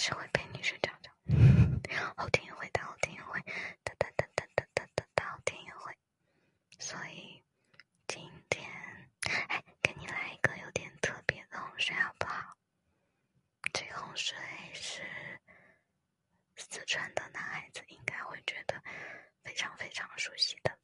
是会陪你睡觉的，后天也会，大后天也会，哒哒哒哒哒哒哒，大后天也会。所以今天，哎，给你来一个有点特别的洪水好不好？这个洪水是四川的男孩子应该会觉得非常非常熟悉的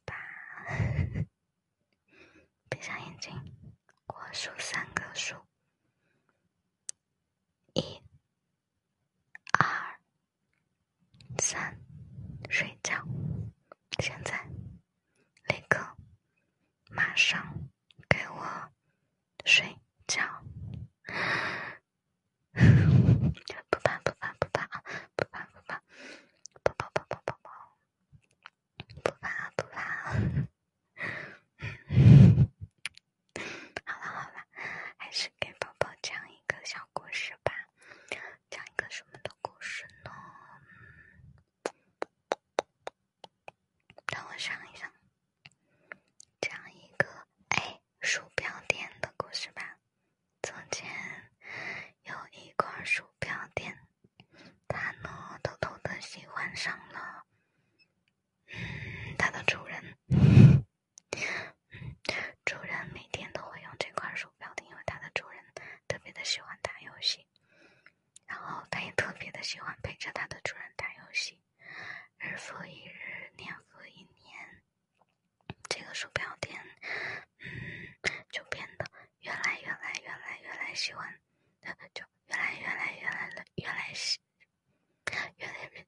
三，睡觉。现在，立刻，马上，游戏。然后他也特别的喜欢陪着他的主人打游戏。日复一日年复一年这个鼠标垫嗯就变得越来越来越来越来喜欢就越来越来越来越来喜越来越